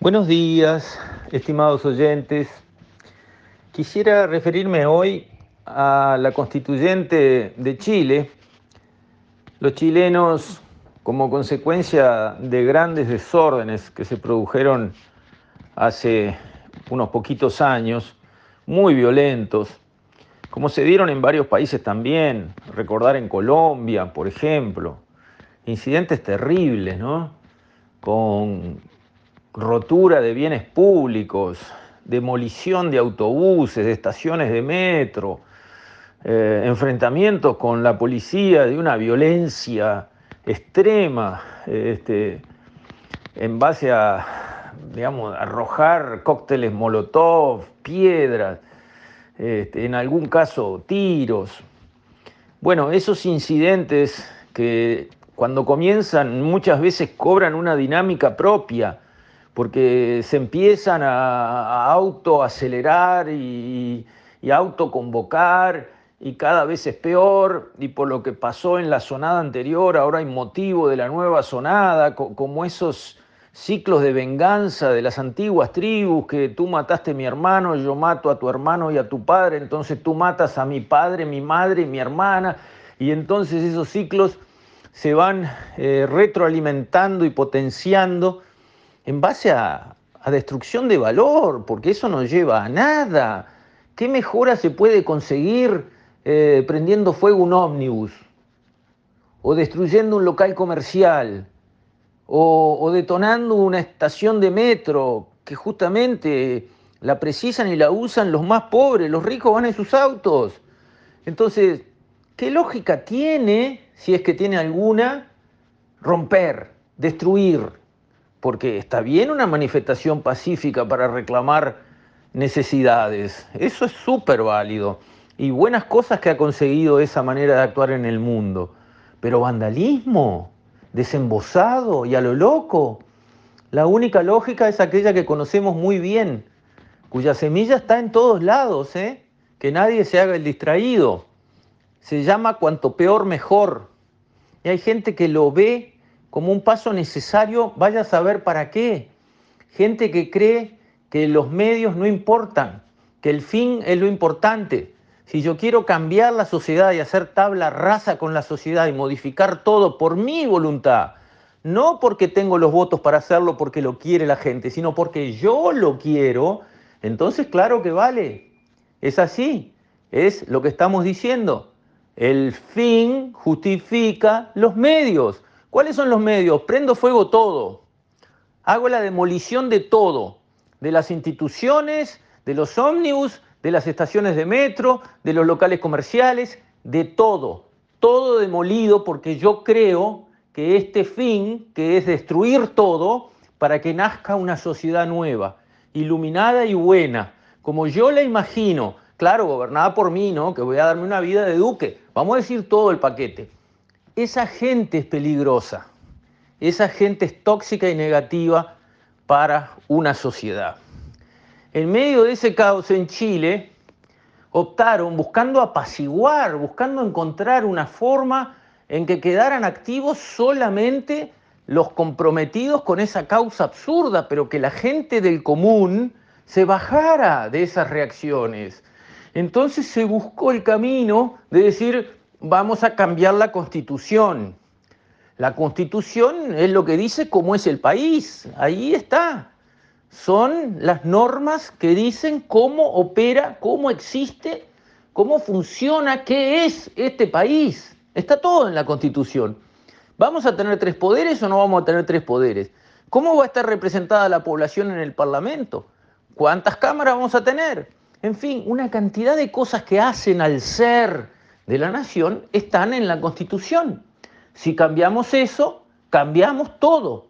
Buenos días, estimados oyentes. Quisiera referirme hoy a la constituyente de Chile. Los chilenos, como consecuencia de grandes desórdenes que se produjeron hace unos poquitos años, muy violentos, como se dieron en varios países también, recordar en Colombia, por ejemplo, incidentes terribles, ¿no? Con rotura de bienes públicos, demolición de autobuses, de estaciones de metro, eh, enfrentamientos con la policía de una violencia extrema, este, en base a, digamos, arrojar cócteles molotov, piedras, este, en algún caso tiros. Bueno, esos incidentes que cuando comienzan muchas veces cobran una dinámica propia, porque se empiezan a, autoacelerar y, y autoconvocar y cada vez es peor, y por lo que pasó en la sonada anterior, ahora hay motivo de la nueva sonada, como esos ciclos de venganza de las antiguas tribus, que tú mataste a mi hermano, yo mato a tu hermano y a tu padre, entonces tú matas a mi padre, mi madre y mi hermana, y entonces esos ciclos se van eh, retroalimentando y potenciando en base a, destrucción de valor, porque eso no lleva a nada. ¿Qué mejora se puede conseguir eh, prendiendo fuego un ómnibus? O destruyendo un local comercial, o, detonando una estación de metro que justamente la precisan y la usan los más pobres, los ricos van en sus autos. Entonces, ¿qué lógica tiene, si es que tiene alguna, romper, destruir? Porque está bien una manifestación pacífica para reclamar necesidades, eso es súper válido y buenas cosas que ha conseguido esa manera de actuar en el mundo, pero vandalismo, desembosado y a lo loco, la única lógica es aquella que conocemos muy bien, cuya semilla está en todos lados, ¿eh? que nadie se haga el distraído. Se llama cuanto peor mejor. Y hay gente que lo ve como un paso necesario, vaya a saber para qué. Gente que cree que los medios no importan, que el fin es lo importante. Si yo quiero cambiar la sociedad y hacer tabla rasa con la sociedad y modificar todo por mi voluntad, no porque tengo los votos para hacerlo porque lo quiere la gente, sino porque yo lo quiero, entonces claro que vale. Es así, es lo que estamos diciendo. El fin justifica los medios. ¿Cuáles son los medios? Prendo fuego todo. Hago la demolición de todo. De las instituciones, de los ómnibus, de las estaciones de metro, de los locales comerciales, de todo. Todo demolido porque yo creo que este fin, que es destruir todo, para que nazca una sociedad nueva, iluminada y buena, como yo la imagino, claro, gobernada por mí, ¿no? Que voy a darme una vida de duque. Vamos a decir todo el paquete esa gente es peligrosa, esa gente es tóxica y negativa para una sociedad. En medio de ese caos en Chile, optaron buscando apaciguar, buscando encontrar una forma en que quedaran activos solamente los comprometidos con esa causa absurda, pero que la gente del común se bajara de esas reacciones. Entonces se buscó el camino de decir, vamos a cambiar la constitución. La constitución es lo que dice cómo es el país, ahí está. Son las normas que dicen cómo opera, cómo existe, cómo funciona, qué es este país. Está todo en la constitución. ¿Vamos a tener tres poderes o no vamos a tener tres poderes? ¿Cómo va a estar representada la población en el Parlamento? ¿Cuántas cámaras vamos a tener? En fin, una cantidad de cosas que hacen al ser de la nación están en la Constitución. Si cambiamos eso, cambiamos todo.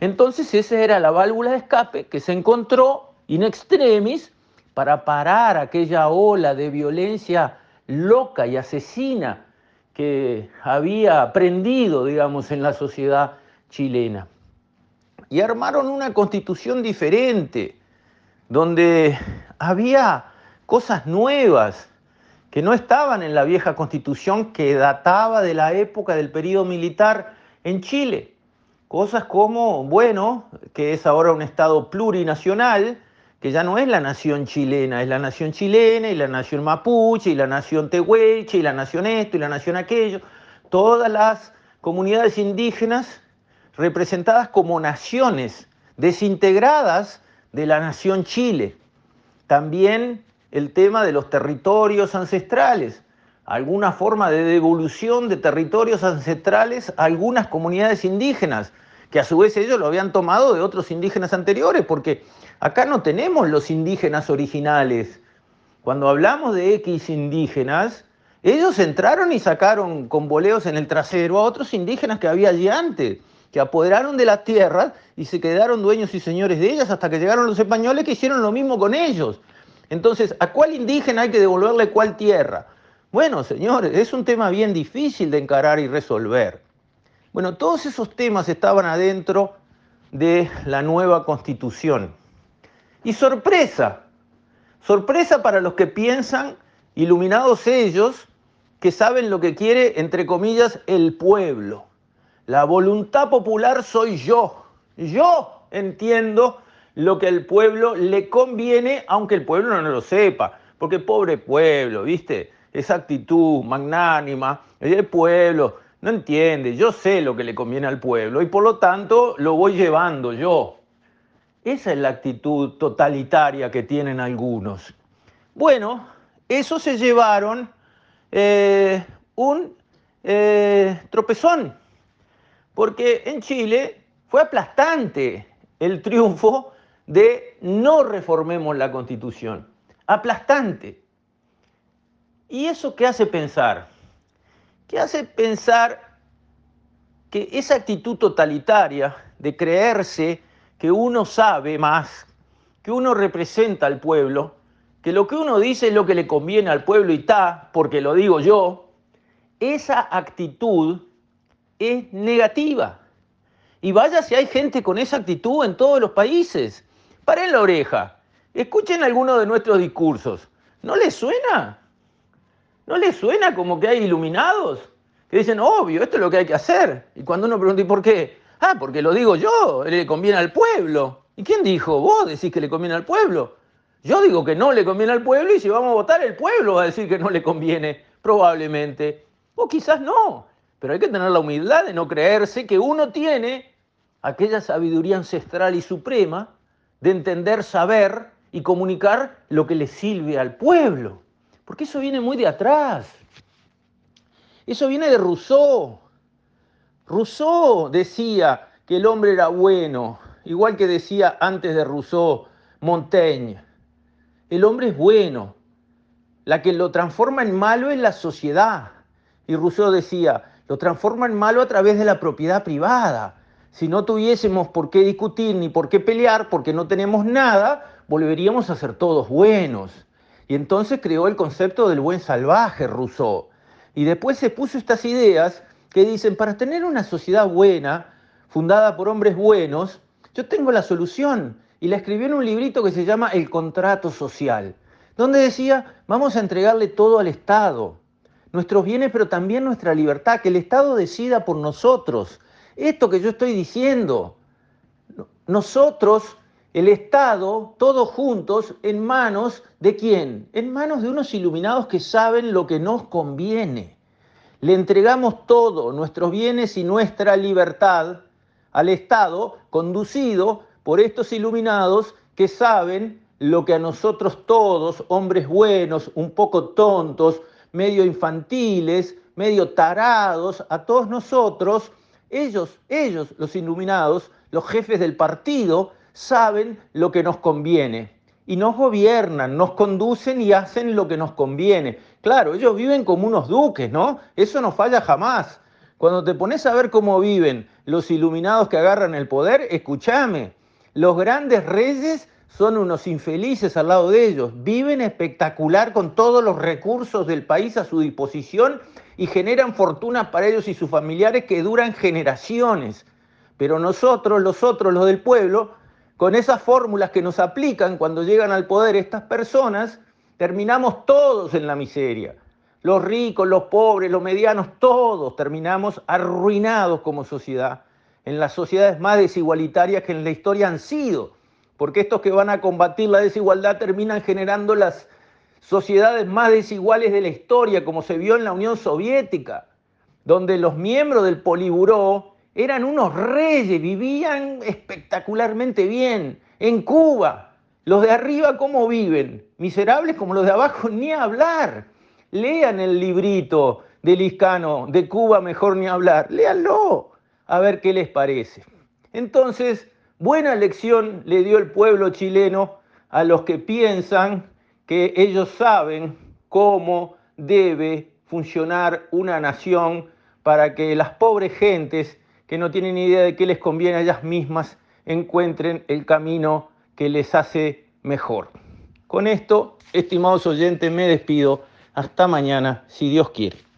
Entonces esa era la válvula de escape que se encontró in extremis para parar aquella ola de violencia loca y asesina que había prendido, digamos, en la sociedad chilena. Y armaron una constitución diferente, donde había cosas nuevas, que no estaban en la vieja constitución que databa de la época del periodo militar en Chile. Cosas como, bueno, que es ahora un Estado plurinacional, que ya no es la nación chilena, es la nación chilena y la nación mapuche y la nación tehuelche y la nación esto y la nación aquello. Todas las comunidades indígenas representadas como naciones desintegradas de la nación Chile. También el tema de los territorios ancestrales, alguna forma de devolución de territorios ancestrales a algunas comunidades indígenas, que a su vez ellos lo habían tomado de otros indígenas anteriores, porque acá no tenemos los indígenas originales. Cuando hablamos de X indígenas, ellos entraron y sacaron con boleos en el trasero a otros indígenas que había allí antes, que apoderaron de las tierras y se quedaron dueños y señores de ellas hasta que llegaron los españoles que hicieron lo mismo con ellos. Entonces, ¿a cuál indígena hay que devolverle cuál tierra? Bueno, señores, es un tema bien difícil de encarar y resolver. Bueno, todos esos temas estaban adentro de la nueva constitución. Y sorpresa, sorpresa para los que piensan, iluminados ellos, que saben lo que quiere, entre comillas, el pueblo. La voluntad popular soy yo. Yo entiendo lo que al pueblo le conviene, aunque el pueblo no lo sepa. Porque pobre pueblo, ¿viste? Esa actitud magnánima, el pueblo no entiende, yo sé lo que le conviene al pueblo y por lo tanto lo voy llevando yo. Esa es la actitud totalitaria que tienen algunos. Bueno, eso se llevaron eh, un eh, tropezón, porque en Chile fue aplastante el triunfo de no reformemos la constitución, aplastante. ¿Y eso qué hace pensar? ¿Qué hace pensar que esa actitud totalitaria de creerse que uno sabe más, que uno representa al pueblo, que lo que uno dice es lo que le conviene al pueblo y está, porque lo digo yo, esa actitud es negativa. Y vaya si hay gente con esa actitud en todos los países. Paren la oreja, escuchen alguno de nuestros discursos. ¿No les suena? ¿No les suena como que hay iluminados? Que dicen, obvio, esto es lo que hay que hacer. Y cuando uno pregunta, ¿y por qué? Ah, porque lo digo yo, le conviene al pueblo. ¿Y quién dijo? Vos decís que le conviene al pueblo. Yo digo que no le conviene al pueblo y si vamos a votar el pueblo va a decir que no le conviene, probablemente. O quizás no, pero hay que tener la humildad de no creerse que uno tiene aquella sabiduría ancestral y suprema de entender, saber y comunicar lo que le sirve al pueblo. Porque eso viene muy de atrás. Eso viene de Rousseau. Rousseau decía que el hombre era bueno, igual que decía antes de Rousseau Montaigne. El hombre es bueno. La que lo transforma en malo es la sociedad. Y Rousseau decía, lo transforma en malo a través de la propiedad privada. Si no tuviésemos por qué discutir ni por qué pelear, porque no tenemos nada, volveríamos a ser todos buenos. Y entonces creó el concepto del buen salvaje Rousseau. Y después se puso estas ideas que dicen, para tener una sociedad buena, fundada por hombres buenos, yo tengo la solución y la escribió en un librito que se llama El contrato social, donde decía, vamos a entregarle todo al Estado, nuestros bienes, pero también nuestra libertad, que el Estado decida por nosotros. Esto que yo estoy diciendo, nosotros, el Estado, todos juntos, en manos de quién? En manos de unos iluminados que saben lo que nos conviene. Le entregamos todo, nuestros bienes y nuestra libertad, al Estado, conducido por estos iluminados que saben lo que a nosotros todos, hombres buenos, un poco tontos, medio infantiles, medio tarados, a todos nosotros, ellos, ellos, los iluminados, los jefes del partido, saben lo que nos conviene y nos gobiernan, nos conducen y hacen lo que nos conviene. Claro, ellos viven como unos duques, ¿no? Eso no falla jamás. Cuando te pones a ver cómo viven los iluminados que agarran el poder, escúchame, los grandes reyes son unos infelices al lado de ellos. Viven espectacular con todos los recursos del país a su disposición y generan fortunas para ellos y sus familiares que duran generaciones. Pero nosotros, los otros, los del pueblo, con esas fórmulas que nos aplican cuando llegan al poder estas personas, terminamos todos en la miseria. Los ricos, los pobres, los medianos, todos terminamos arruinados como sociedad. en las sociedades más desigualitarias que en la historia han sido, porque estos que van a combatir la desigualdad terminan generando las sociedades más desiguales de la historia, como se vio en la Unión Soviética, donde los miembros del Poliburó eran unos reyes, vivían espectacularmente bien. En Cuba, los de arriba, ¿cómo viven? Miserables como los de abajo, ni hablar. Lean el librito de Liscano, de Cuba, mejor ni hablar. Léanlo, a ver qué les parece. Entonces, buena lección le dio el pueblo chileno a los que piensan que ellos saben cómo debe funcionar una nación para que las pobres gentes que no tienen idea de qué les conviene a ellas mismas encuentren el camino que les hace mejor. Con esto, estimados oyentes, me despido. Hasta mañana, si Dios quiere.